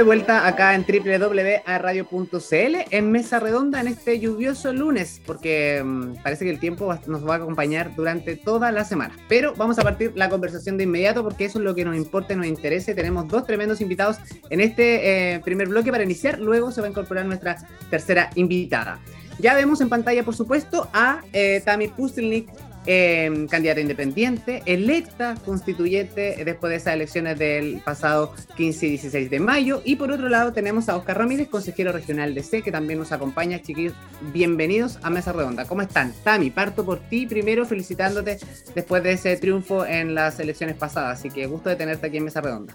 de vuelta acá en www.radio.cl en Mesa Redonda en este lluvioso lunes, porque mm, parece que el tiempo nos va a acompañar durante toda la semana. Pero vamos a partir la conversación de inmediato porque eso es lo que nos importa y nos interesa. Tenemos dos tremendos invitados en este eh, primer bloque para iniciar. Luego se va a incorporar nuestra tercera invitada. Ya vemos en pantalla, por supuesto, a eh, Tami Pustelnik, eh, candidata independiente, electa constituyente después de esas elecciones del pasado 15 y 16 de mayo. Y por otro lado tenemos a Oscar Ramírez, consejero regional de C, que también nos acompaña. Chiquillos, bienvenidos a Mesa Redonda. ¿Cómo están? Tami, parto por ti primero felicitándote después de ese triunfo en las elecciones pasadas. Así que gusto de tenerte aquí en Mesa Redonda.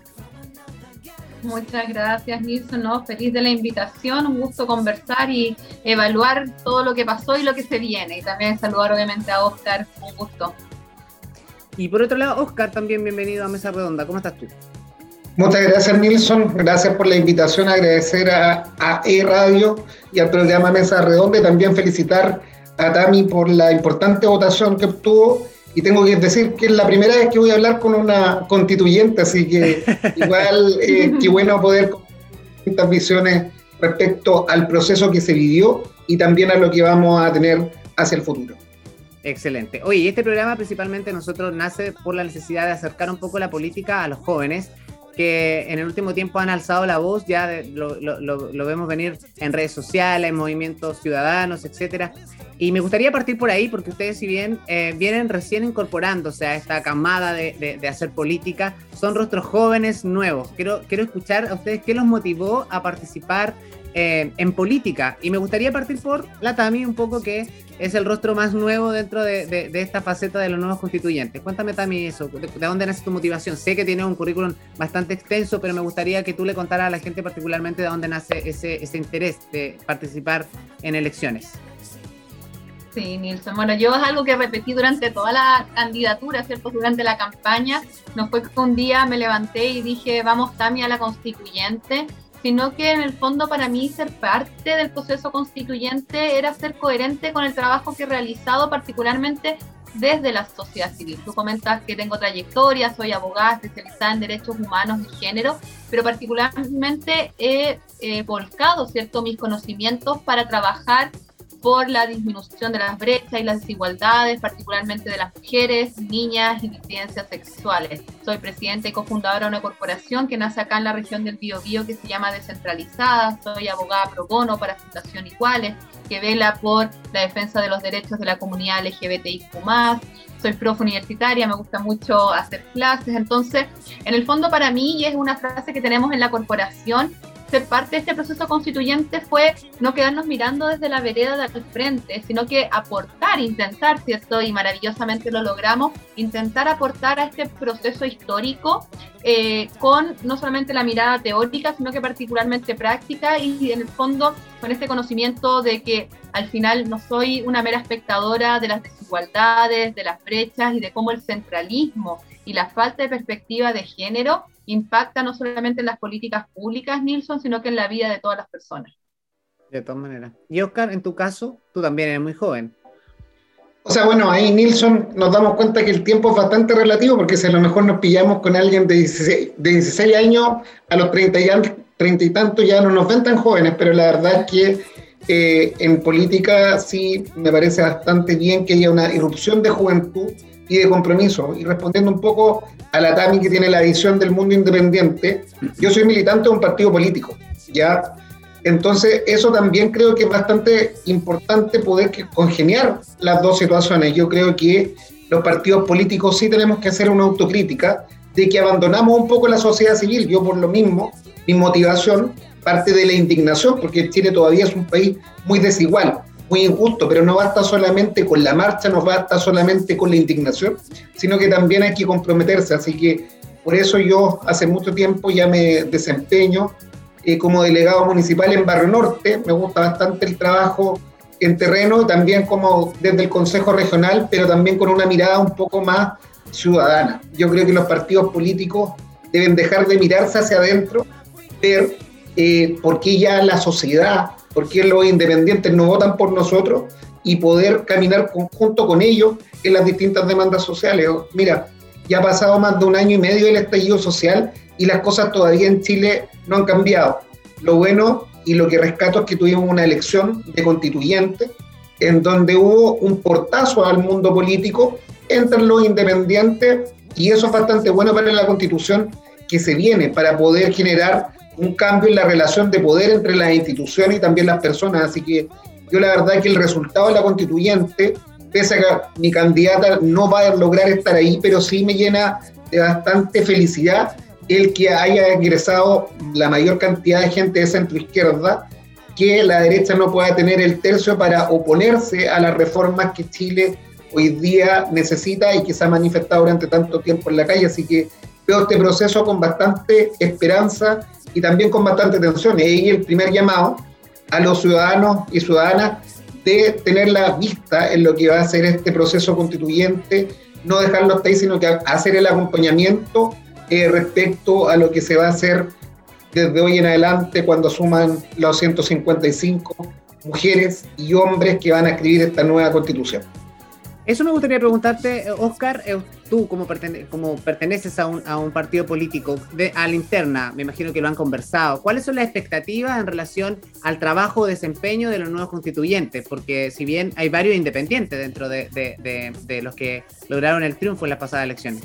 Muchas gracias, Nilson. ¿no? Feliz de la invitación, un gusto conversar y evaluar todo lo que pasó y lo que se viene. Y también saludar obviamente a Oscar, un gusto. Y por otro lado, Oscar, también bienvenido a Mesa Redonda. ¿Cómo estás tú? Muchas gracias, Nilson. Gracias por la invitación. Agradecer a, a E-Radio y al programa Mesa Redonda y también felicitar a Tami por la importante votación que obtuvo y tengo que decir que es la primera vez que voy a hablar con una constituyente, así que igual eh, qué bueno poder estas visiones respecto al proceso que se vivió y también a lo que vamos a tener hacia el futuro. Excelente. Oye, este programa principalmente nosotros nace por la necesidad de acercar un poco la política a los jóvenes que en el último tiempo han alzado la voz, ya lo, lo, lo, vemos venir en redes sociales, en movimientos ciudadanos, etcétera. Y me gustaría partir por ahí, porque ustedes, si bien eh, vienen recién incorporándose a esta camada de, de, hacer política, son rostros jóvenes nuevos. Quiero, quiero escuchar a ustedes qué los motivó a participar eh, en política. Y me gustaría partir por la Tami, un poco que es el rostro más nuevo dentro de, de esta faceta de los nuevos constituyentes. Cuéntame, Tami, eso. ¿De, dónde nace tu motivación? Sé que tienes un currículum bastante extenso, pero me gustaría que tú le contaras a la gente particularmente de dónde nace ese, ese interés de participar en elecciones. Sí, Nilson. Bueno, yo es algo que repetí durante toda la candidatura, ¿cierto? Durante la campaña. No fue que un día me levanté y dije, vamos, Tami, a la constituyente, sino que en el fondo para mí ser parte del proceso constituyente era ser coherente con el trabajo que he realizado, particularmente desde la sociedad civil. Tú comentas que tengo trayectoria, soy abogada especializada en derechos humanos y género, pero particularmente he volcado ¿cierto? mis conocimientos para trabajar por la disminución de las brechas y las desigualdades, particularmente de las mujeres, niñas y disidencias sexuales. Soy presidenta y cofundadora de una corporación que nace acá en la región del Biobío que se llama Descentralizada. Soy abogada pro bono para Fundación Iguales, que vela por la defensa de los derechos de la comunidad LGBTIQ+. Soy profe universitaria, me gusta mucho hacer clases. Entonces, en el fondo para mí, y es una frase que tenemos en la corporación, ser parte de este proceso constituyente fue no quedarnos mirando desde la vereda del frente, sino que aportar, intentar, ¿cierto? Y maravillosamente lo logramos, intentar aportar a este proceso histórico eh, con no solamente la mirada teórica, sino que particularmente práctica y en el fondo con este conocimiento de que al final no soy una mera espectadora de las desigualdades, de las brechas y de cómo el centralismo y la falta de perspectiva de género impacta no solamente en las políticas públicas, Nilsson, sino que en la vida de todas las personas. De todas maneras. Y Oscar, en tu caso, tú también eres muy joven. O sea, bueno, ahí Nilsson nos damos cuenta que el tiempo es bastante relativo, porque si a lo mejor nos pillamos con alguien de 16, de 16 años, a los 30 y, 30 y tantos ya no nos ven tan jóvenes, pero la verdad es que eh, en política sí me parece bastante bien que haya una irrupción de juventud y de compromiso. Y respondiendo un poco a la Tami que tiene la visión del mundo independiente, yo soy militante de un partido político, ¿ya? Entonces, eso también creo que es bastante importante poder congeniar las dos situaciones. Yo creo que los partidos políticos sí tenemos que hacer una autocrítica de que abandonamos un poco la sociedad civil. Yo por lo mismo, mi motivación parte de la indignación, porque Chile todavía es un país muy desigual muy injusto, pero no basta solamente con la marcha, no basta solamente con la indignación, sino que también hay que comprometerse. Así que por eso yo hace mucho tiempo ya me desempeño eh, como delegado municipal en Barrio Norte. Me gusta bastante el trabajo en terreno, también como desde el Consejo Regional, pero también con una mirada un poco más ciudadana. Yo creo que los partidos políticos deben dejar de mirarse hacia adentro, ver eh, por qué ya la sociedad por qué los independientes no votan por nosotros y poder caminar junto con ellos en las distintas demandas sociales. Mira, Ya ha pasado más de un año y medio del estallido social y las cosas todavía en Chile no han cambiado. Lo bueno y lo que rescato es que tuvimos una elección de constituyente en donde hubo un portazo al mundo político entre los independientes y eso es bastante bueno para la constitución que se viene, para poder generar un cambio en la relación de poder entre las instituciones y también las personas. Así que yo la verdad es que el resultado de la constituyente, pese a que mi candidata no va a lograr estar ahí, pero sí me llena de bastante felicidad el que haya ingresado la mayor cantidad de gente de centro izquierda, que la derecha no pueda tener el tercio para oponerse a las reformas que Chile hoy día necesita y que se ha manifestado durante tanto tiempo en la calle. Así que veo este proceso con bastante esperanza y también con bastante tensión. Y el primer llamado a los ciudadanos y ciudadanas de tener la vista en lo que va a ser este proceso constituyente, no dejarlo hasta ahí, sino que hacer el acompañamiento eh, respecto a lo que se va a hacer desde hoy en adelante cuando suman los 155 mujeres y hombres que van a escribir esta nueva constitución. Eso me gustaría preguntarte, Oscar, eh, tú como, perteneces a un, partido político, de, a la interna, me imagino que lo han conversado, ¿cuáles son las expectativas en relación al trabajo o desempeño de los nuevos constituyentes? Porque si bien hay varios independientes dentro de, de, de los que lograron el triunfo en las pasadas elecciones.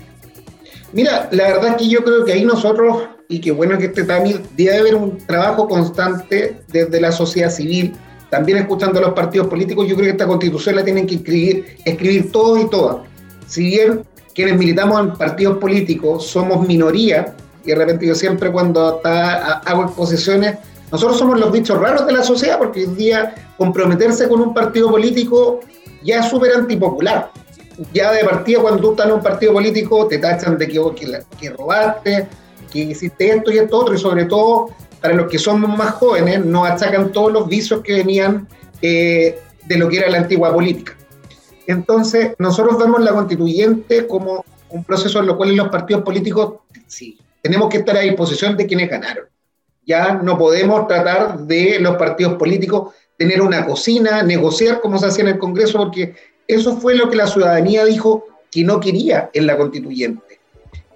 Mira, la verdad es que yo creo que ahí nosotros, y qué bueno que este también, debe haber un trabajo constante desde la sociedad civil, también escuchando a los partidos políticos, yo creo que esta constitución la tienen que escribir, escribir todos y todas. Si bien quienes militamos en partidos políticos somos minoría, y de repente yo siempre cuando hago exposiciones, nosotros somos los bichos raros de la sociedad, porque hoy día comprometerse con un partido político ya es súper antipopular ya de partida cuando tú estás en un partido político te tachan de que, que, robaste, que hiciste esto y esto otro, y sobre todo para los que somos más jóvenes nos achacan todos los vicios que venían eh, de lo que era la antigua política. Entonces, nosotros vemos la constituyente como un proceso en lo cual los partidos políticos, sí, tenemos que estar a disposición de quienes ganaron. Ya no podemos tratar de los partidos políticos tener una cocina, negociar como se hacía en el Congreso, porque eso fue lo que la ciudadanía dijo que no quería en la constituyente.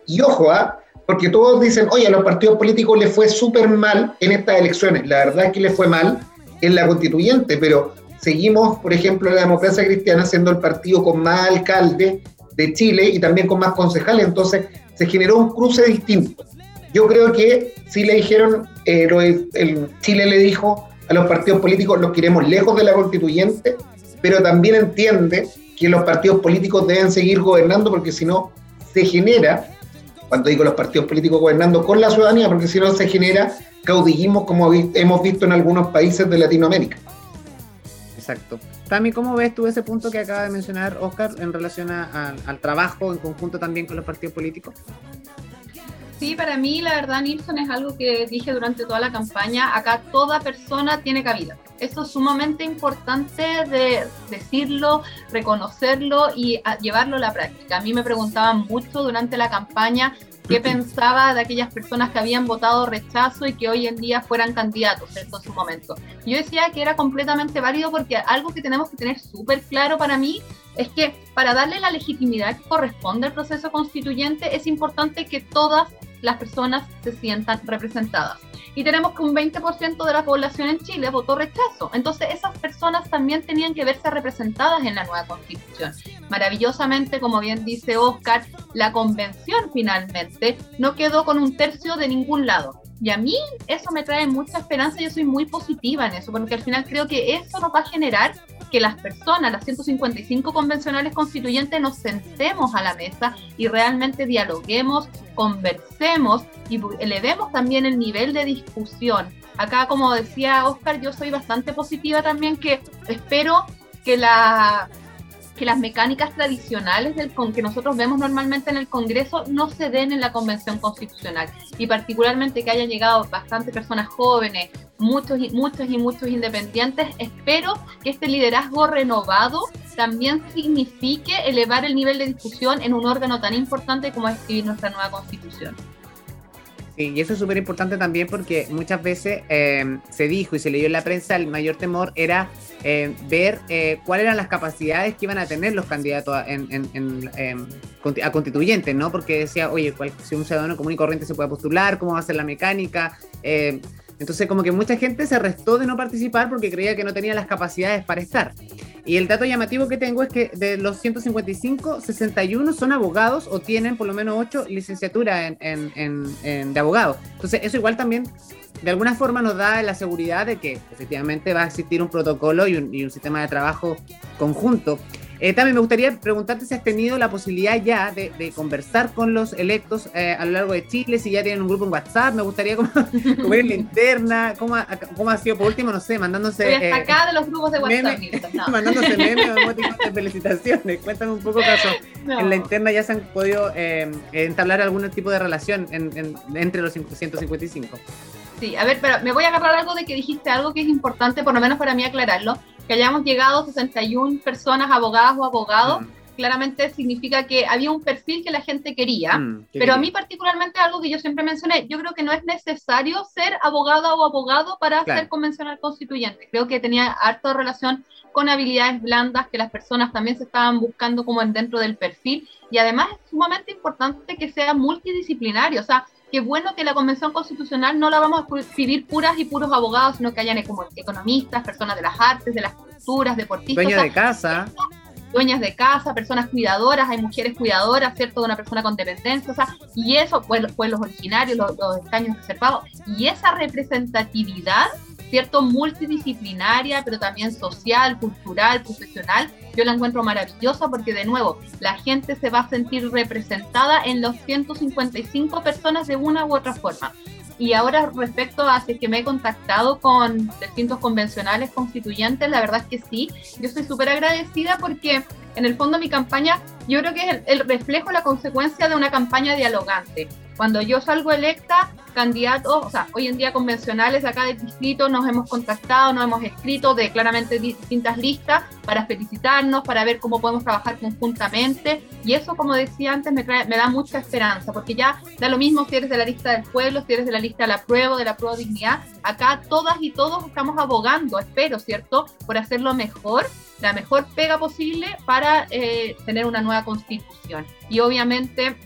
Y ojo, ¿ah? Porque todos dicen, oye, a los partidos políticos les fue súper mal en estas elecciones. La verdad es que les fue mal en la constituyente, pero seguimos, por ejemplo, la democracia cristiana siendo el partido con más alcaldes de Chile y también con más concejales. Entonces se generó un cruce distinto. Yo creo que si le dijeron, eh, Chile le dijo a los partidos políticos, los queremos lejos de la constituyente, pero también entiende que los partidos políticos deben seguir gobernando porque si no se genera, cuando digo los partidos políticos gobernando con la ciudadanía, porque si no se genera caudillismo como hemos visto en algunos países de Latinoamérica. Exacto. Tami, ¿cómo ves tú ese punto que acaba de mencionar Oscar en relación al trabajo en conjunto también con los partidos políticos? Sí, para mí la verdad, Nilsson, es algo que dije durante toda la campaña. Acá toda persona tiene cabida. Eso es sumamente importante de decirlo, reconocerlo y llevarlo a la práctica. A mí me preguntaban mucho durante la campaña qué pensaba de aquellas personas que habían votado rechazo y que hoy en día fueran candidatos en su momento. Yo decía que era completamente válido porque algo que tenemos que tener súper claro para mí es que para darle la legitimidad que corresponde al proceso constituyente es importante que todas las personas se sientan representadas. Y tenemos que un 20% de la población en Chile votó rechazo. Entonces esas personas también tenían que verse representadas en la nueva constitución. Maravillosamente, como bien dice Oscar, la convención finalmente no quedó con un tercio de ningún lado. Y a mí eso me trae mucha esperanza, yo soy muy positiva en eso, porque al final creo que eso nos va a generar que las personas, las 155 convencionales constituyentes, nos sentemos a la mesa y realmente dialoguemos, conversemos y elevemos también el nivel de discusión. Acá, como decía Oscar, yo soy bastante positiva también, que espero que la que las mecánicas tradicionales del con que nosotros vemos normalmente en el Congreso no se den en la Convención Constitucional y particularmente que hayan llegado bastantes personas jóvenes, muchos y muchos y muchos independientes, espero que este liderazgo renovado también signifique elevar el nivel de discusión en un órgano tan importante como es escribir nuestra nueva Constitución. Sí, y eso es súper importante también porque muchas veces eh, se dijo y se leyó en la prensa, el mayor temor era eh, ver eh, cuáles eran las capacidades que iban a tener los candidatos a, em, constituyentes, ¿no? Porque decía, oye, si un ciudadano común y corriente se puede postular, cómo va a ser la mecánica. Entonces, como que mucha gente se restó de no participar porque creía que no tenía las capacidades para estar. Y el dato llamativo que tengo es que de los 155, 61 son abogados o tienen por lo menos 8 licenciaturas de abogados. Entonces, eso igual también de alguna forma nos da la seguridad de que efectivamente va a existir un protocolo y un sistema de trabajo conjunto. Eh, también me gustaría preguntarte si has tenido la posibilidad ya de, conversar con los electos eh, a lo largo de Chile, si ya tienen un grupo en WhatsApp, me gustaría como, ver la interna, cómo ha, cómo ha sido por último, no sé, mandándose... Estoy acá de los grupos de WhatsApp. mandándose memes o felicitaciones. Cuéntame un poco, caso. En la interna ya se han podido eh, entablar algún tipo de relación entre los 155. Sí, a ver, pero me voy a agarrar algo de que dijiste algo que es importante, por lo menos para mí aclararlo, que hayamos llegado a 61 personas, abogadas o abogados, mm. claramente significa que había un perfil que la gente quería, mm, pero a mí particularmente algo que yo siempre mencioné, yo creo que no es necesario ser abogada o abogado para ser convencional constituyente, creo que tenía harta relación con habilidades blandas que las personas también se estaban buscando como dentro del perfil y además es sumamente importante que sea multidisciplinario, o sea, qué bueno que la Convención Constitucional no la vamos a escribir puras y puros abogados, sino que hayan como economistas, personas de las artes, de las culturas, deportistas. Dueñas de casa. Dueñas de casa, personas cuidadoras, hay mujeres cuidadoras, ¿cierto? De una persona con dependencia, o sea, y eso, pues, los originarios, los, los escaños reservados, y esa representatividad ¿cierto? Multidisciplinaria, pero también social, cultural, profesional. Yo la encuentro maravillosa porque, de nuevo, la gente se va a sentir representada en los 155 personas de una u otra forma. Y ahora respecto a si que me he contactado con distintos convencionales constituyentes, la verdad es que sí, yo estoy súper agradecida porque en el fondo mi campaña yo creo que es el, el reflejo, la consecuencia de una campaña dialogante. Cuando yo salgo electa, candidatos, o sea, hoy en día convencionales acá del distrito nos hemos contactado, nos hemos escrito de claramente distintas listas para felicitarnos, para ver cómo podemos trabajar conjuntamente. Y eso, como decía antes, me, me da mucha esperanza, porque ya da lo mismo si eres de la lista del pueblo, si eres de la lista de la prueba, de la prueba dignidad. Acá todas y todos estamos abogando, espero, ¿cierto?, por hacerlo mejor la mejor pega posible para eh, tener una nueva constitución. Y obviamente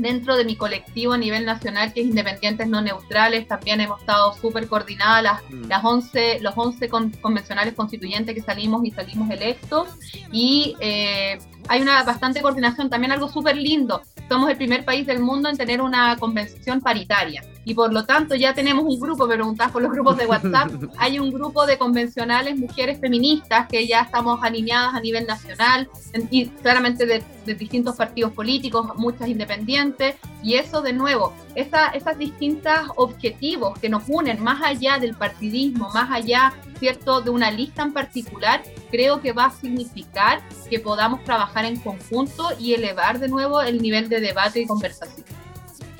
dentro de mi colectivo a nivel nacional, que es Independientes No Neutrales, también hemos estado súper coordinadas las, mm. las 11, los 11 convencionales constituyentes que salimos y salimos electos. Y eh, hay una bastante coordinación, también algo súper lindo. Somos el primer país del mundo en tener una convención paritaria y por lo tanto ya tenemos un grupo, me preguntás por los grupos de WhatsApp, hay un grupo de convencionales mujeres feministas que ya estamos alineadas a nivel nacional y claramente de, distintos partidos políticos, muchas independientes, y eso de nuevo, esa, esas distintas objetivos que nos unen más allá del partidismo, más allá, ¿cierto?, de una lista en particular, creo que va a significar que podamos trabajar en conjunto y elevar de nuevo el nivel de debate y conversación.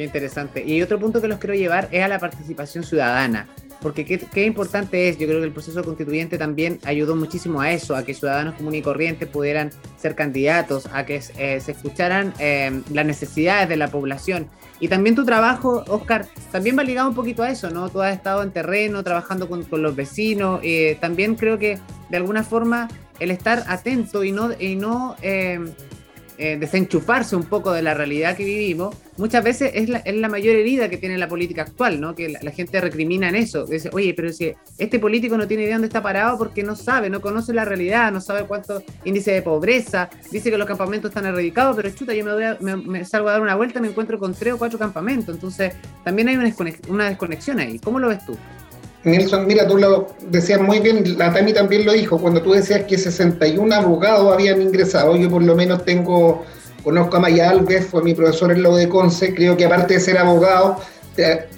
Qué interesante. Y otro punto que los quiero llevar es a la participación ciudadana. Porque qué, importante es, yo creo que el proceso constituyente también ayudó muchísimo a eso, a que ciudadanos comunes y corrientes pudieran ser candidatos, a que eh, se escucharan eh, las necesidades de la población. Y también tu trabajo, Oscar, también va ligado un poquito a eso, ¿no? Tú has estado en terreno, trabajando con, los vecinos. Eh, también creo que de alguna forma el estar atento y no, y no eh, desenchufarse un poco de la realidad que vivimos, muchas veces es la, es la mayor herida que tiene la política actual, ¿no? Que la, gente recrimina en eso. Dice, oye, pero si este político no tiene idea dónde está parado porque no sabe, no conoce la realidad, no sabe cuánto índice de pobreza, dice que los campamentos están erradicados, pero chuta, yo me, me, salgo a dar una vuelta y me encuentro con tres o cuatro campamentos. Entonces, también hay una una desconexión ahí. ¿Cómo lo ves tú? Nelson, mira, tú lo decías muy bien, la Tami también lo dijo, cuando tú decías que 61 abogados habían ingresado, yo por lo menos tengo, conozco a Maya Alves, fue mi profesor en lo de Conce, creo que aparte de ser abogado,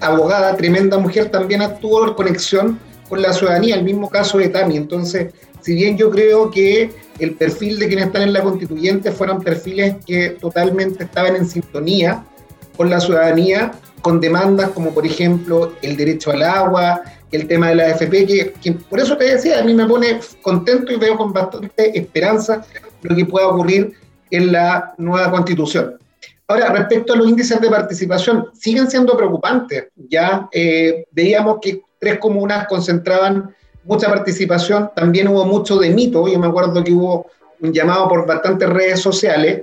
abogada, tremenda mujer, también actuó en conexión con la ciudadanía, el mismo caso de Tami. Entonces, si bien yo creo que el perfil de quienes están en la constituyente fueron perfiles que totalmente estaban en sintonía con la ciudadanía, con demandas como por ejemplo el derecho al agua, el tema de la AFP, que, por eso te decía, a mí me pone contento y veo con bastante esperanza lo que pueda ocurrir en la nueva constitución. Ahora, respecto a los índices de participación, siguen siendo preocupantes. Ya eh, veíamos que tres comunas concentraban mucha participación, también hubo mucho de mito, yo me acuerdo que hubo un llamado por bastantes redes sociales,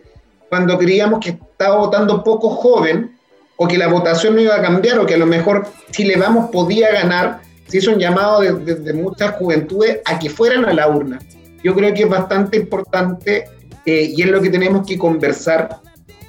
cuando creíamos que estaba votando poco joven, o que la votación no iba a cambiar, o que a lo mejor Chile Vamos podía ganar, se hizo un llamado de, muchas juventudes a que fueran a la urna. Yo creo que es bastante importante eh, y es lo que tenemos que conversar,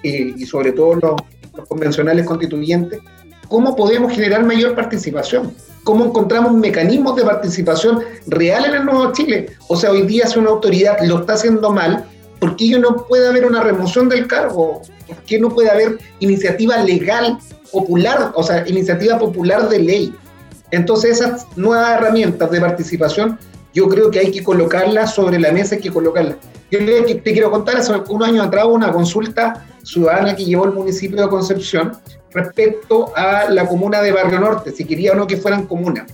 eh, y sobre todo los convencionales constituyentes, cómo podemos generar mayor participación, cómo encontramos mecanismos de participación real en el Nuevo Chile. O sea, hoy día si una autoridad lo está haciendo mal, ¿por qué no puede haber una remoción del cargo? ¿Por qué no puede haber iniciativa legal popular, o sea, iniciativa popular de ley? Entonces esas nuevas herramientas de participación yo creo que hay que colocarlas sobre la mesa, hay que colocarlas. Yo te quiero contar, hace un año atrás una consulta ciudadana que llevó el municipio de Concepción respecto a la comuna de Barrio Norte, si quería o no que fueran comunas.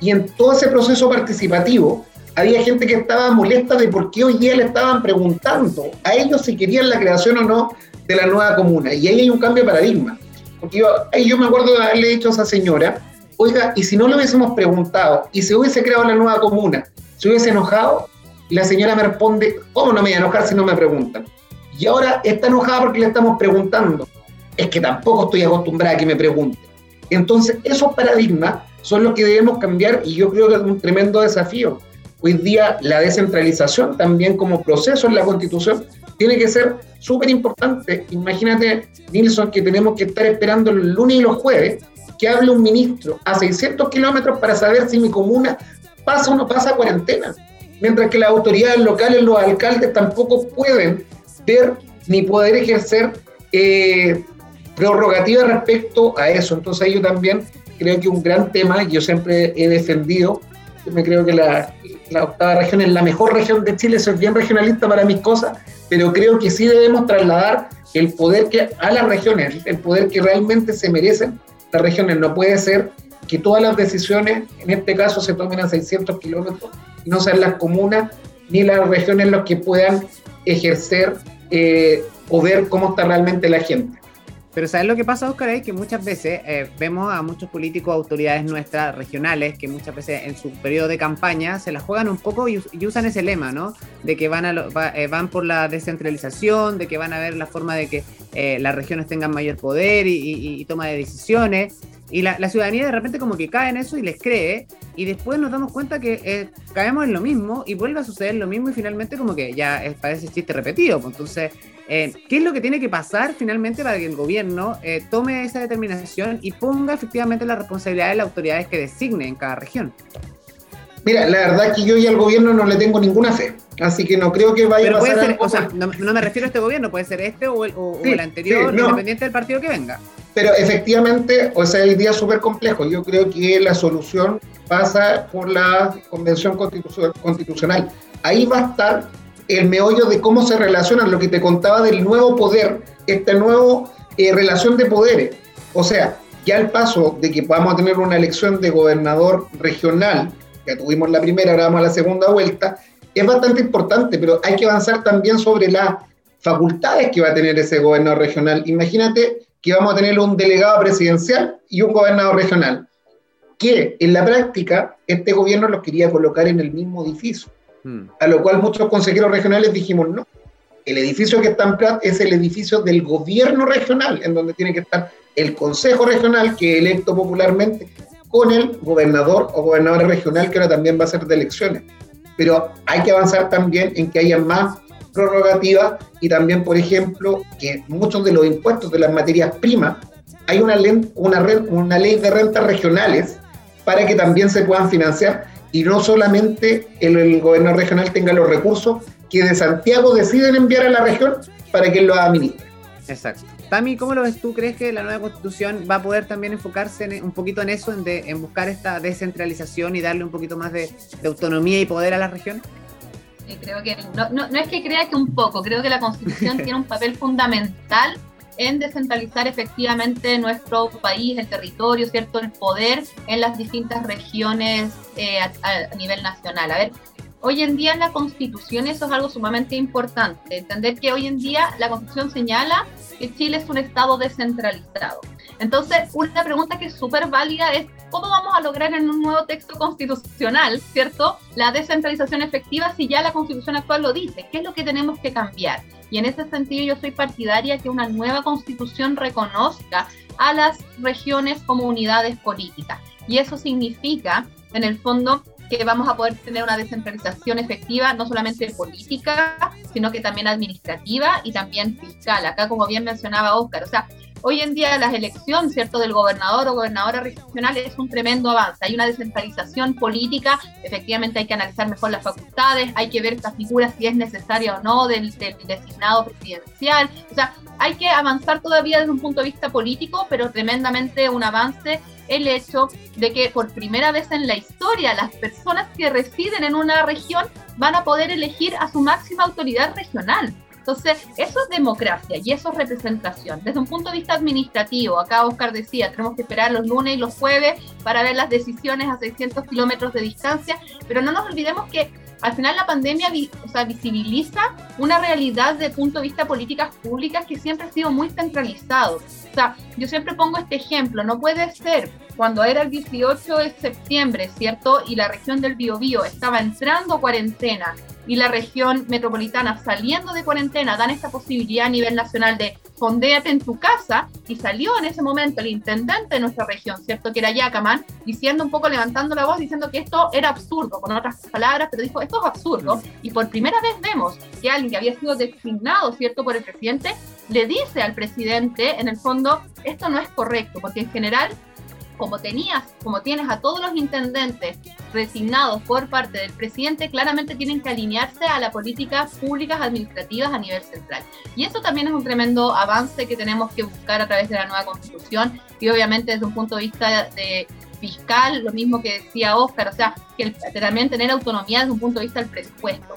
Y en todo ese proceso participativo había gente que estaba molesta de por qué hoy día le estaban preguntando a ellos si querían la creación o no de la nueva comuna. Y ahí hay un cambio de paradigma. Porque yo, yo me acuerdo de haberle dicho a esa señora, oiga, y si no le hubiésemos preguntado y se hubiese creado la nueva comuna, se hubiese enojado, y la señora me responde, ¿cómo no me voy a enojar si no me preguntan? Y ahora está enojada porque le estamos preguntando. Es que tampoco estoy acostumbrada a que me pregunten. Entonces, esos paradigmas son los que debemos cambiar y yo creo que es un tremendo desafío. Hoy día la descentralización también como proceso en la constitución tiene que ser súper importante. Imagínate, Nilsson, que tenemos que estar esperando el lunes y los jueves que hable un ministro a 600 kilómetros para saber si mi comuna pasa o no pasa cuarentena. Mientras que las autoridades locales, los alcaldes tampoco pueden ver ni poder ejercer eh, prerrogativas respecto a eso. Entonces yo también creo que un gran tema, yo siempre he defendido, yo me creo que la, la octava región es la mejor región de Chile, soy bien regionalista para mis cosas, pero creo que sí debemos trasladar el poder que a las regiones, el poder que realmente se merecen las regiones. No puede ser que todas las decisiones, en este caso, se tomen a 600 kilómetros no sean las comunas ni las regiones los que puedan ejercer eh, o ver cómo está realmente la gente. Pero ¿sabes lo que pasa, Oscar? Es que muchas veces eh, vemos a muchos políticos, autoridades nuestras, regionales, que muchas veces en su periodo de campaña se la juegan un poco y, usan ese lema, ¿no? De que van, a eh, van por la descentralización, de que van a ver la forma de que las regiones tengan mayor poder y, toma de decisiones. Y la, ciudadanía de repente como que cae en eso y les cree, y después nos damos cuenta que caemos en lo mismo y vuelve a suceder lo mismo y finalmente como que ya parece chiste repetido. Pues entonces eh, ¿Qué es lo que tiene que pasar finalmente para que el gobierno eh, tome esa determinación y ponga efectivamente la responsabilidad de las autoridades que designe en cada región? Mira, la verdad es que yo y al gobierno no le tengo ninguna fe, así que no creo que vaya a pasar. Puede ser, o sea, no, me refiero a este gobierno, puede ser este o el, anterior, independiente del partido que venga. Pero efectivamente, o sea, el día es súper complejo. Yo creo que la solución pasa por la Convención Constitucional. Ahí va a estar el meollo de cómo se relacionan, lo que te contaba del nuevo poder, esta nueva eh, relación de poderes. O sea, ya el paso de que podamos tener una elección de gobernador regional, ya tuvimos la primera, ahora vamos a la segunda vuelta, es bastante importante, pero hay que avanzar también sobre las facultades que va a tener ese gobernador regional. Imagínate que vamos a tener un delegado presidencial y un gobernador regional, que en la práctica este gobierno los quería colocar en el mismo edificio. Hmm. A lo cual muchos consejeros regionales dijimos, no, el edificio que está en Prat es el edificio del gobierno regional, en donde tiene que estar el consejo regional, que electo popularmente, con el gobernador o gobernador regional, que ahora también va a ser de elecciones. Pero hay que avanzar también en que haya más prerrogativas y también, por ejemplo, que muchos de los impuestos de las materias primas, hay una una, una ley de rentas regionales para que también se puedan financiar y no solamente el, gobierno regional tenga los recursos que de Santiago deciden enviar a la región para que él lo administre. Exacto. Tami, ¿cómo lo ves tú? ¿Crees que la nueva constitución va a poder también enfocarse un poquito en eso, en, en, buscar esta descentralización y darle un poquito más de, autonomía y poder a la región? creo que no, es que crea que un poco, creo que la constitución tiene un papel fundamental en descentralizar efectivamente nuestro país, el territorio, ¿cierto? El poder en las distintas regiones eh, a, nivel nacional. A ver, hoy en día en la Constitución eso es algo sumamente importante. Entender que hoy en día la Constitución señala que Chile es un Estado descentralizado. Entonces, una pregunta que es súper válida es ¿cómo vamos a lograr en un nuevo texto constitucional, ¿cierto? La descentralización efectiva si ya la constitución actual lo dice. ¿Qué es lo que tenemos que cambiar? Y en ese sentido yo soy partidaria que una nueva constitución reconozca a las regiones como unidades políticas. Y eso significa, en el fondo, que vamos a poder tener una descentralización efectiva, no solamente política, sino que también administrativa y también fiscal. Acá, como bien mencionaba Oscar, o sea, hoy en día las elecciones, ¿cierto?, del gobernador o gobernadora regional es un tremendo avance. Hay una descentralización política, efectivamente hay que analizar mejor las facultades, hay que ver esta figura si es necesaria o no del, del designado presidencial. O sea, hay que avanzar todavía desde un punto de vista político, pero tremendamente un avance el hecho de que por primera vez en la historia las personas que residen en una región van a poder elegir a su máxima autoridad regional. Entonces, eso es democracia y eso es representación. Desde un punto de vista administrativo, acá Oscar decía, tenemos que esperar los lunes y los jueves para ver las decisiones a 600 kilómetros de distancia, pero no nos olvidemos que al final la pandemia o sea, visibiliza una realidad de punto de vista políticas públicas que siempre ha sido muy centralizado. O sea, yo siempre pongo este ejemplo, no puede ser cuando era el 18 de septiembre, ¿cierto? Y la región del Biobío estaba entrando a cuarentena y la región metropolitana saliendo de cuarentena dan esta posibilidad a nivel nacional de fondéate en tu casa y salió en ese momento el intendente de nuestra región, ¿cierto? Que era Yacaman, diciendo un poco, levantando la voz, diciendo que esto era absurdo, con otras palabras, pero dijo, esto es absurdo. Y por primera vez vemos que alguien que había sido designado, ¿cierto?, por el presidente, le dice al presidente, en el fondo, esto no es correcto, porque en general como tenías, como tienes a todos los intendentes resignados por parte del presidente, claramente tienen que alinearse a las políticas públicas administrativas a nivel central. Y eso también es un tremendo avance que tenemos que buscar a través de la nueva constitución y obviamente desde un punto de vista de fiscal, lo mismo que decía Oscar, o sea, que también tener autonomía desde un punto de vista del presupuesto.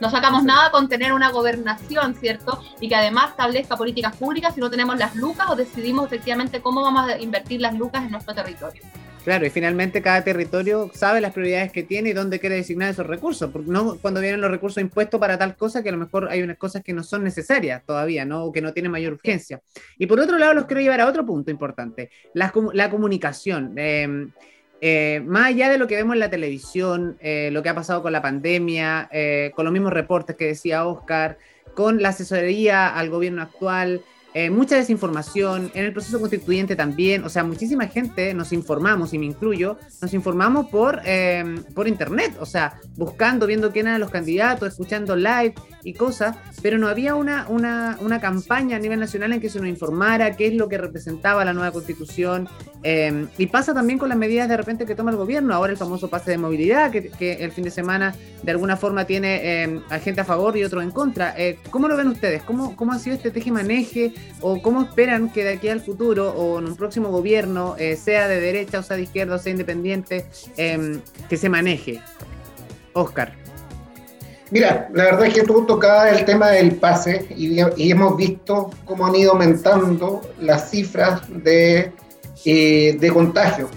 No sacamos nada con tener una gobernación, ¿cierto? Y que además establezca políticas públicas si no tenemos las lucas o decidimos efectivamente cómo vamos a invertir las lucas en nuestro territorio. Claro, y finalmente cada territorio sabe las prioridades que tiene y dónde quiere designar esos recursos, porque no cuando vienen los recursos impuestos para tal cosa que a lo mejor hay unas cosas que no son necesarias todavía, ¿no? O que no tienen mayor urgencia. Y por otro lado, los quiero llevar a otro punto importante, la, la comunicación. Eh, eh, más allá de lo que vemos en la televisión, eh, lo que ha pasado con la pandemia, eh, con los mismos reportes que decía Oscar, con la asesoría al gobierno actual, mucha desinformación, en el proceso constituyente también, o sea, muchísima gente nos informamos, y me incluyo, nos informamos por, por internet, o sea, buscando, viendo quién eran los candidatos, escuchando live, y cosas, pero no había una, una, una, campaña a nivel nacional en que se nos informara qué es lo que representaba la nueva constitución. Eh, y pasa también con las medidas de repente que toma el gobierno, ahora el famoso pase de movilidad, que, que el fin de semana de alguna forma tiene eh, a gente a favor y otro en contra. Eh, ¿Cómo lo ven ustedes? ¿Cómo, ¿Cómo ha sido este teje-maneje? ¿O cómo esperan que de aquí al futuro o en un próximo gobierno, sea de derecha o sea de izquierda o sea independiente, que se maneje? Oscar. Mira, la verdad es que tú tocabas el tema del pase y, hemos visto cómo han ido aumentando las cifras de, eh, de contagio.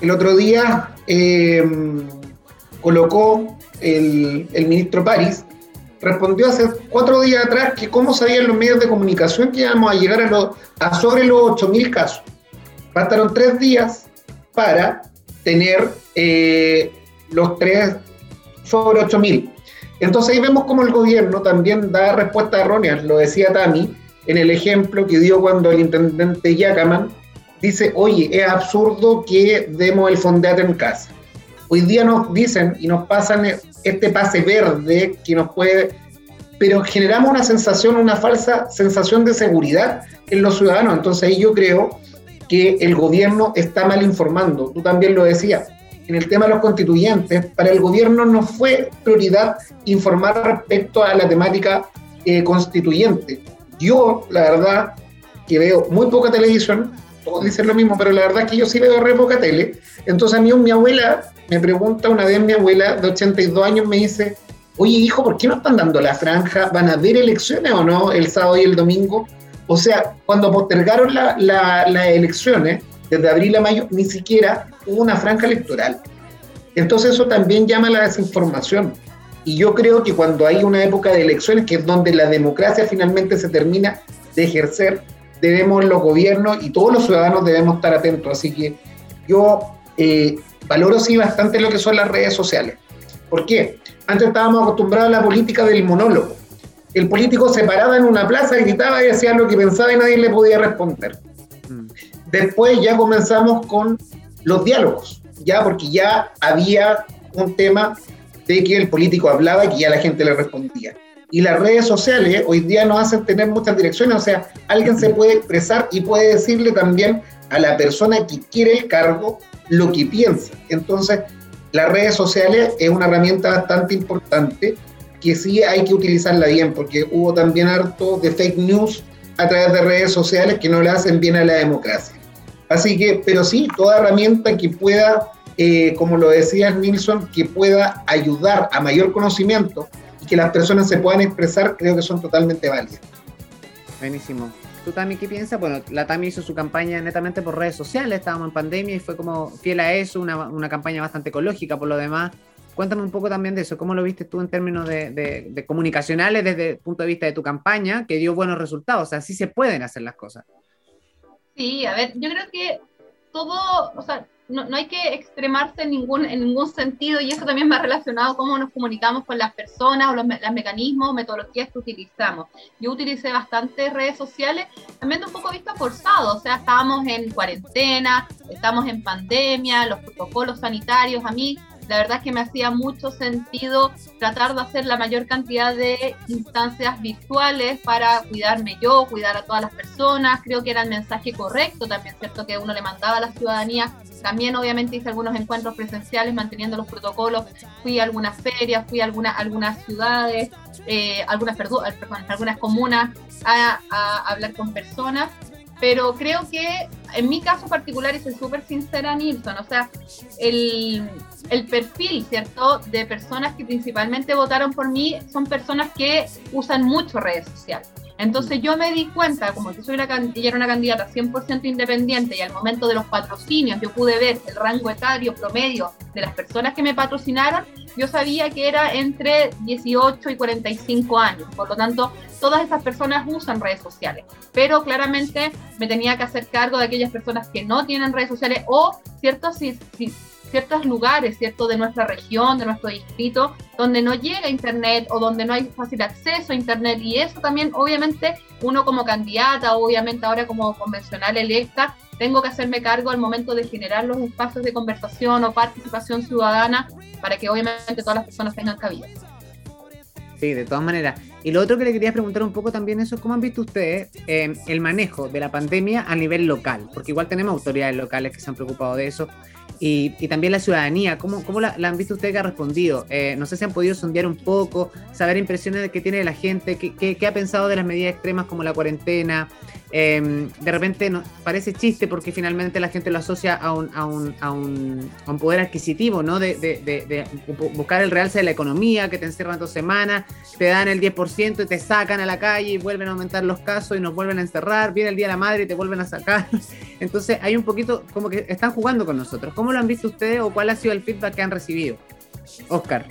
El otro día em, colocó el, ministro París, respondió hace cuatro días atrás que cómo sabían los medios de comunicación que íbamos a llegar a, a sobre los 8.000 casos. Faltaron tres días para tener eh, los tres sobre 8.000. Entonces ahí vemos cómo el gobierno también da respuestas erróneas, lo decía Tami, en el ejemplo que dio cuando el intendente Yacaman dice, oye, es absurdo que demos el fondate en casa. Hoy día nos dicen y nos pasan este pase verde que nos puede, pero generamos una sensación, una falsa sensación de seguridad en los ciudadanos. Entonces ahí yo creo que el gobierno está mal informando. Tú también lo decías en el tema de los constituyentes, para el gobierno no fue prioridad informar respecto a la temática eh, constituyente. Yo, la verdad, que veo muy poca televisión, todos dicen lo mismo, pero la verdad es que yo sí veo re poca tele. Entonces a mí mi abuela me pregunta, una vez mi abuela de 82 años me dice, oye hijo, ¿por qué no están dando la franja? ¿Van a haber elecciones o no el sábado y el domingo? O sea, cuando postergaron las elecciones, desde abril a mayo, ni siquiera hubo una franja electoral. Entonces eso también llama a la desinformación. Y yo creo que cuando hay una época de elecciones, que es donde la democracia finalmente se termina de ejercer, debemos los gobiernos y todos los ciudadanos debemos estar atentos. Así que yo eh, valoro sí bastante lo que son las redes sociales. ¿Por qué? Antes estábamos acostumbrados a la política del monólogo. El político se paraba en una plaza, gritaba y decía lo que pensaba y nadie le podía responder. Mm. Después ya comenzamos con los diálogos, ya porque ya había un tema de que el político hablaba y que ya la gente le respondía. Y las redes sociales hoy día nos hacen tener muchas direcciones, o sea, alguien se puede expresar y puede decirle también a la persona que quiere el cargo lo que piensa. Entonces, las redes sociales es una herramienta bastante importante que sí hay que utilizarla bien, porque hubo también harto de fake news a través de redes sociales que no le hacen bien a la democracia. Así que, pero sí, toda herramienta que pueda, eh, como lo decía Nilsson, que pueda ayudar a mayor conocimiento y que las personas se puedan expresar, creo que son totalmente válidas. Buenísimo. ¿Tú, Tami, qué piensas? Bueno, la Tami hizo su campaña netamente por redes sociales, estábamos en pandemia y fue como fiel a eso, una, una campaña bastante ecológica por lo demás. Cuéntame un poco también de eso, ¿cómo lo viste tú en términos de, comunicacionales desde el punto de vista de tu campaña, que dio buenos resultados? O sea, sí se pueden hacer las cosas. Sí, a ver, yo creo que todo, o sea, no, no, hay que extremarse en ningún, en ningún sentido y eso también va relacionado cómo nos comunicamos con las personas o los, los mecanismos, metodologías que utilizamos. Yo utilicé bastantes redes sociales, también de un poco vista forzado, o sea, estábamos en cuarentena, estamos en pandemia, los protocolos sanitarios, a mí la verdad es que me hacía mucho sentido tratar de hacer la mayor cantidad de instancias virtuales para cuidarme yo, cuidar a todas las personas. Creo que era el mensaje correcto también, ¿cierto? Que uno le mandaba a la ciudadanía. También obviamente hice algunos encuentros presenciales manteniendo los protocolos. Fui a algunas ferias, fui a algunas, algunas ciudades, eh, algunas, perdón, algunas comunas a, a hablar con personas pero creo que en mi caso particular, y soy súper sincera, Nilsson, o sea, el, el, perfil, ¿cierto?, de personas que principalmente votaron por mí son personas que usan mucho redes sociales. Entonces yo me di cuenta, como que soy una, era una candidata 100% independiente y al momento de los patrocinios yo pude ver el rango etario promedio de las personas que me patrocinaron, yo sabía que era entre 18 y 45 años. Por lo tanto, todas esas personas usan redes sociales. Pero claramente me tenía que hacer cargo de aquellas personas que no tienen redes sociales o ciertos, ciertos lugares, ¿cierto? De nuestra región, de nuestro distrito, donde no llega Internet o donde no hay fácil acceso a Internet. Y eso también, obviamente, uno como candidata, obviamente ahora como convencional electa, tengo que hacerme cargo al momento de generar los espacios de conversación o participación ciudadana para que obviamente todas las personas tengan cabida. Sí, de todas maneras. Y lo otro que le quería preguntar un poco también eso, ¿cómo han visto ustedes eh, el manejo de la pandemia a nivel local? Porque igual tenemos autoridades locales que se han preocupado de eso. Y, también la ciudadanía, ¿cómo, cómo la, han visto ustedes que ha respondido? Eh, no sé si han podido sondear un poco, saber impresiones que tiene la gente, qué, qué, ha pensado de las medidas extremas como la cuarentena. Em, de repente nos parece chiste porque finalmente la gente lo asocia a un, a un, a un, a un poder adquisitivo, ¿no? De, de, buscar el realce de la economía, que te encierran dos semanas, te dan el 10% y te sacan a la calle y vuelven a aumentar los casos y nos vuelven a encerrar, viene el Día de la Madre y te vuelven a sacar. Entonces hay un poquito como que están jugando con nosotros. ¿Cómo lo han visto ustedes o cuál ha sido el feedback que han recibido? Oscar.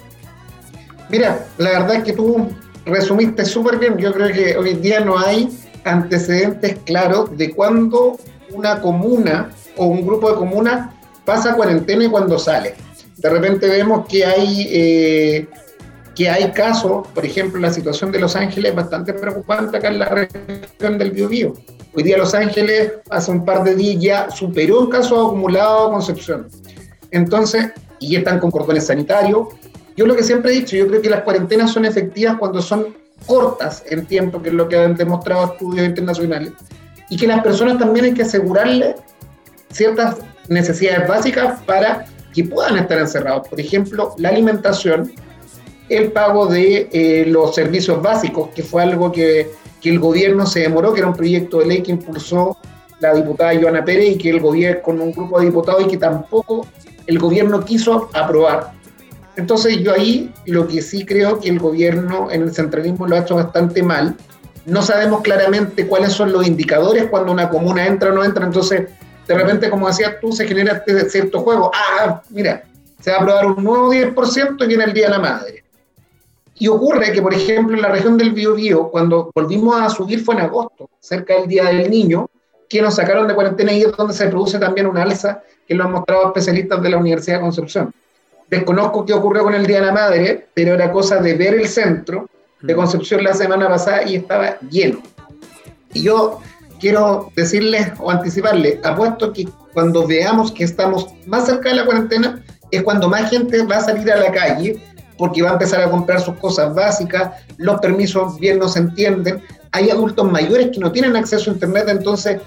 Mira, la verdad es que tú resumiste súper bien. Yo creo que hoy en día no hay antecedentes claros de cuándo una comuna o un grupo de comunas pasa cuarentena y cuándo sale. De repente vemos que hay, eh, que hay casos, por ejemplo, la situación de Los Ángeles es bastante preocupante acá en la región del Biobío. Hoy día Los Ángeles, hace un par de días, ya superó un caso acumulado a Concepción. Entonces, y están con cordones sanitarios. Yo lo que siempre he dicho, yo creo que las cuarentenas son efectivas cuando son cortas en tiempo, que es lo que han demostrado estudios internacionales, y que las personas también hay que asegurarle ciertas necesidades básicas para que puedan estar encerrados. Por ejemplo, la alimentación, el pago de eh, los servicios básicos, que fue algo que, que, el gobierno se demoró, que era un proyecto de ley que impulsó la diputada Joana Pérez y que el gobierno, con un grupo de diputados y que tampoco el gobierno quiso aprobar entonces yo ahí lo que sí creo que el gobierno en el centralismo lo ha hecho bastante mal. No sabemos claramente cuáles son los indicadores cuando una comuna entra o no entra. Entonces, de repente, como decías tú, se genera este cierto juego. Ah, mira, se va a aprobar un nuevo 10% y viene el Día de la Madre. Y ocurre que, por ejemplo, en la región del Biobío, cuando volvimos a subir fue en agosto, cerca del Día del Niño, que nos sacaron de cuarentena y es donde se produce también un alza que lo han mostrado especialistas de la Universidad de Concepción. Desconozco qué ocurrió con el Día de la Madre, pero era cosa de ver el centro de mm. Concepción la semana pasada y estaba lleno. Y yo quiero decirles o anticiparles, apuesto que cuando veamos que estamos más cerca de la cuarentena, es cuando más gente va a salir a la calle porque va a empezar a comprar sus cosas básicas, los permisos bien no se entienden, hay adultos mayores que no tienen acceso a Internet, entonces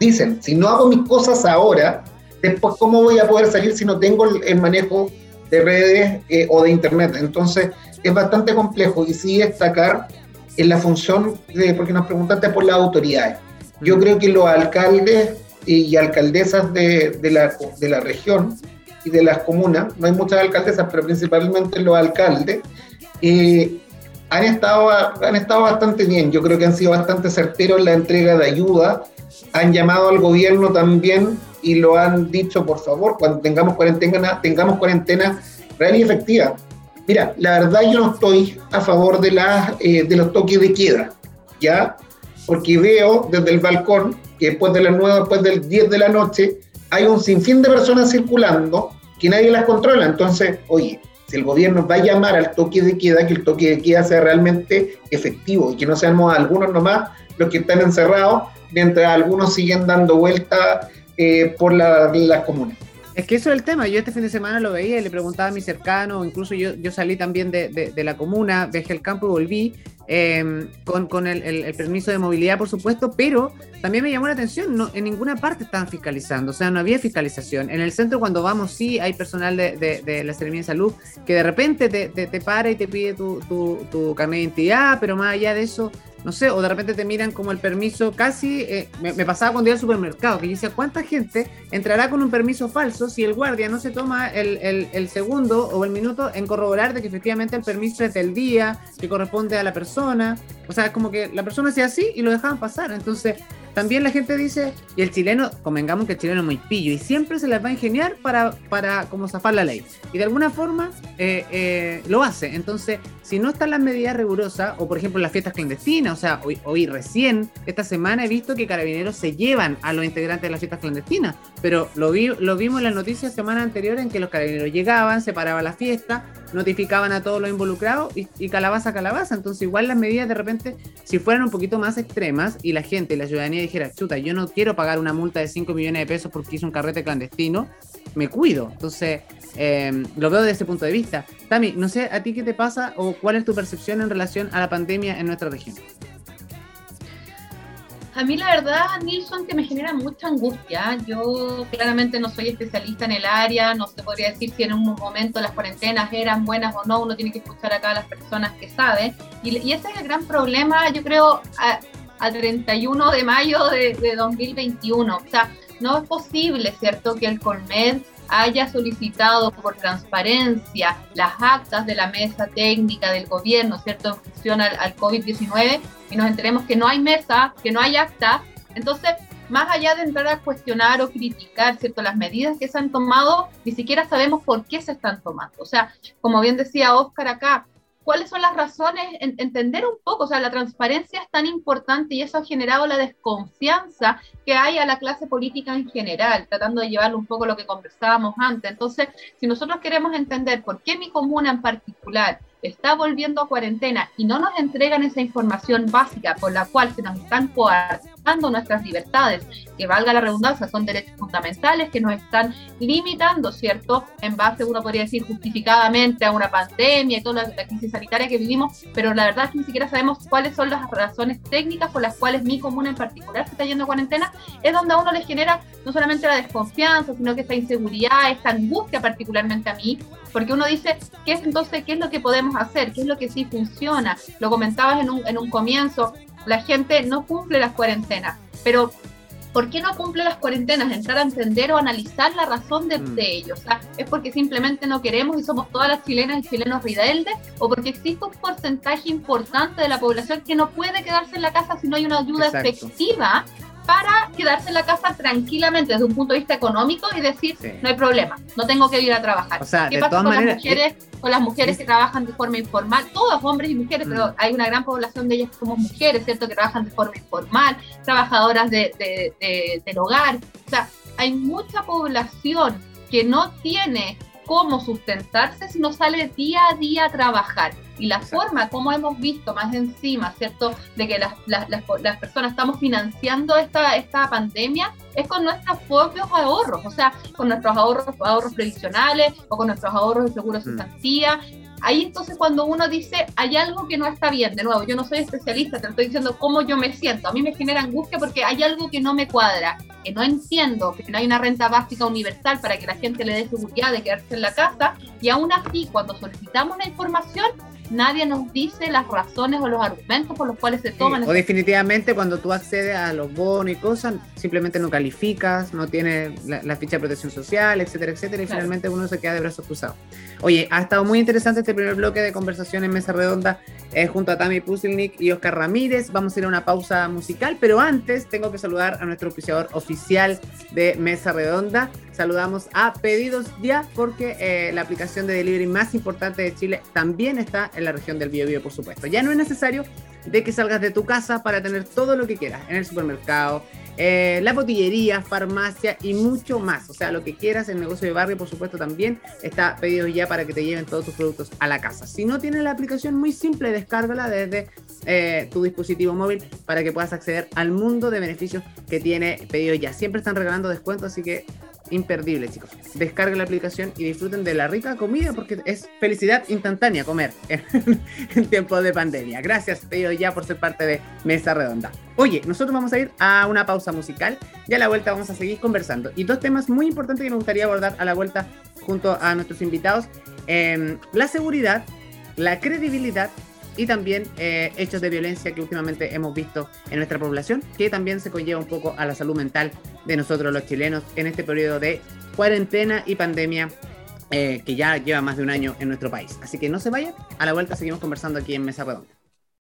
dicen, si no hago mis cosas ahora, después cómo voy a poder salir si no tengo el, manejo de redes eh, o de Internet. Entonces es bastante complejo y sí destacar en la función, de, porque nos preguntaste por las autoridades. Yo mm. creo que los alcaldes y alcaldesas de, de, la, de la región y de las comunas, no hay muchas alcaldesas, pero principalmente los alcaldes, eh, han, estado, han estado bastante bien. Yo creo que han sido bastante certeros en la entrega de ayuda, han llamado al gobierno también y lo han dicho, por favor, cuando tengamos cuarentena, tengamos cuarentena real y efectiva. Mira, la verdad yo no estoy a favor de, las, eh, de los toques de queda, ¿ya? Porque veo desde el balcón que después de las 9, después del 10 de la noche, hay un sinfín de personas circulando que nadie las controla. Entonces, oye, si el gobierno va a llamar al toque de queda, que el toque de queda sea realmente efectivo y que no seamos algunos nomás los que están encerrados, mientras algunos siguen dando vueltas eh, por las comunas. Es que eso es el tema. Yo este fin de semana lo veía y le preguntaba a mi cercano, incluso yo, yo salí también de, de, la comuna, dejé el campo y volví em, con, con el, el, permiso de movilidad, por supuesto, pero también me llamó la atención, no, en ninguna parte estaban fiscalizando, o sea, no había fiscalización. En el centro cuando vamos sí hay personal de, de la Seremía de Salud que de repente te, te, te, para y te pide tu, tu, tu carnet de identidad, pero más allá de eso no sé, o de repente te miran como el permiso casi, eh, me, pasaba cuando iba al supermercado, que yo decía, ¿cuánta gente entrará con un permiso falso si el guardia no se toma el, el, segundo o el minuto en corroborar de que efectivamente el permiso es del día, que corresponde a la persona? O sea, como que la persona hacía así y lo dejaban pasar. Entonces, también la gente dice, y el chileno, convengamos que el chileno es muy pillo y siempre se las va a ingeniar para, para como zafar la ley. Y de alguna forma eh, eh, lo hace. Entonces, si no están las medidas rigurosas, o por ejemplo las fiestas clandestinas, o sea, hoy, hoy recién, esta semana he visto que carabineros se llevan a los integrantes de las fiestas clandestinas, pero lo, vi, lo vimos en las noticias semana anterior en que los carabineros llegaban, se paraba la fiesta, notificaban a todos los involucrados y, calabaza calabaza. Entonces, igual las medidas de repente, si fueran un poquito más extremas y la gente, la ciudadanía dijera, chuta, yo no quiero pagar una multa de 5 millones de pesos porque hice un carrete clandestino, me cuido. Entonces, eh, lo veo desde ese punto de vista. Tami, no sé a ti qué te pasa o cuál es tu percepción en relación a la pandemia en nuestra región. A mí la verdad, Nilsson, que me genera mucha angustia. Yo claramente no soy especialista en el área, no se podría decir si en un momento las cuarentenas eran buenas o no, uno tiene que escuchar acá a las personas que saben. Y, ese es el gran problema, yo creo, a, 31 de mayo de, de 2021. O sea, no es posible, ¿cierto?, que el Colmed haya solicitado por transparencia las actas de la mesa técnica del gobierno, ¿cierto?, en función al, al COVID-19 y nos enteremos que no hay mesa, que no hay acta. Entonces, más allá de entrar a cuestionar o criticar, ¿cierto?, las medidas que se han tomado, ni siquiera sabemos por qué se están tomando. O sea, como bien decía Oscar acá, cuáles son las razones, entender un poco, o sea, la transparencia es tan importante y eso ha generado la desconfianza que hay a la clase política en general, tratando de llevarle un poco lo que conversábamos antes. Entonces, si nosotros queremos entender por qué mi comuna en particular está volviendo a cuarentena y no nos entregan esa información básica por la cual se nos están coartando nuestras libertades, que valga la redundancia, son derechos fundamentales que nos están limitando, ¿cierto? En base, uno podría decir, justificadamente a una pandemia y toda la, crisis sanitaria que vivimos, pero la verdad es que ni siquiera sabemos cuáles son las razones técnicas por las cuales mi comuna en particular se está yendo a cuarentena, es donde a uno le genera no solamente la desconfianza, sino que esta inseguridad, esta angustia particularmente a mí, porque uno dice, ¿qué es entonces, qué es lo que podemos hacer? ¿Qué es lo que sí funciona? Lo comentabas en un, en un comienzo, la gente no cumple las cuarentenas, pero ¿por qué no cumple las cuarentenas? Entrar a entender o analizar la razón de, mm. de ello. O sea, ¿es porque simplemente no queremos y somos todas las chilenas y chilenos rebeldes? ¿O porque existe un porcentaje importante de la población que no puede quedarse en la casa si no hay una ayuda efectiva para quedarse en la casa tranquilamente desde un punto de vista económico y decir, no hay problema, no tengo que ir a trabajar. ¿Qué pasa con, las mujeres, con las mujeres que trabajan de forma informal? Todos, hombres y mujeres, pero mm. hay una gran población de ellas que somos mujeres, ¿cierto? Que trabajan de forma informal, trabajadoras de, de, del hogar. O sea, hay mucha población que no tiene cómo sustentarse si no sale día a día a trabajar. Y la forma como hemos visto más encima, ¿cierto?, de que las, las, las, personas estamos financiando esta, esta pandemia es con nuestros propios ahorros, o sea, con nuestros ahorros, ahorros previsionales o con nuestros ahorros de seguro de mm. Ahí entonces cuando uno dice, hay algo que no está bien, de nuevo, yo no soy especialista, te estoy diciendo cómo yo me siento, a mí me genera angustia porque hay algo que no me cuadra, que no entiendo, que no hay una renta básica universal para que la gente le dé seguridad de quedarse en la casa, y aún así cuando solicitamos la información, nadie nos dice las razones o los argumentos por los cuales se toman. o definitivamente cuando tú accedes a los bonos y cosas, simplemente no calificas, no tienes la, ficha de protección social, etcétera, etcétera, y finalmente uno se queda de brazos cruzados. Oye, ha estado muy interesante este primer bloque de conversación en Mesa Redonda eh, junto a Tami Pusilnik y Oscar Ramírez. Vamos a ir a una pausa musical, pero antes tengo que saludar a nuestro oficiador oficial de Mesa Redonda. Saludamos a Pedidos Ya porque eh, la aplicación de delivery más importante de Chile también está en la región del Biobío, por supuesto. Ya no es necesario de que salgas de tu casa para tener todo lo que quieras en el supermercado, eh, la botillería, farmacia y mucho más. O sea, lo que quieras, el negocio de barrio, por supuesto, también está pedido ya para que te lleven todos tus productos a la casa. Si no tienes la aplicación, muy simple, descárgala desde eh, tu dispositivo móvil para que puedas acceder al mundo de beneficios que tiene pedido ya. Siempre están regalando descuentos, así que imperdible, chicos. Descarguen la aplicación y disfruten de la rica comida porque es felicidad instantánea comer en, tiempos de pandemia. Gracias, Pedido ya, por ser parte de Mesa Redonda. Oye, nosotros vamos a ir a una pausa musical y a la vuelta vamos a seguir conversando. Y dos temas muy importantes que me gustaría abordar a la vuelta junto a nuestros invitados. Em, la seguridad, la credibilidad y también eh, hechos de violencia que últimamente hemos visto en nuestra población, que también se conlleva un poco a la salud mental de nosotros los chilenos en este periodo de cuarentena y pandemia eh, que ya lleva más de un año en nuestro país. Así que no se vayan, a la vuelta seguimos conversando aquí en Mesa Redonda.